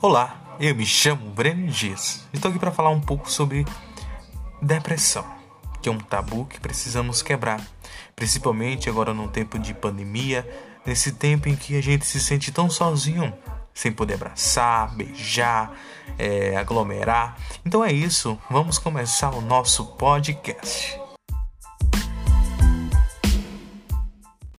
Olá, eu me chamo Breno Dias. e Estou aqui para falar um pouco sobre depressão, que é um tabu que precisamos quebrar, principalmente agora num tempo de pandemia, nesse tempo em que a gente se sente tão sozinho, sem poder abraçar, beijar, é, aglomerar. Então é isso, vamos começar o nosso podcast.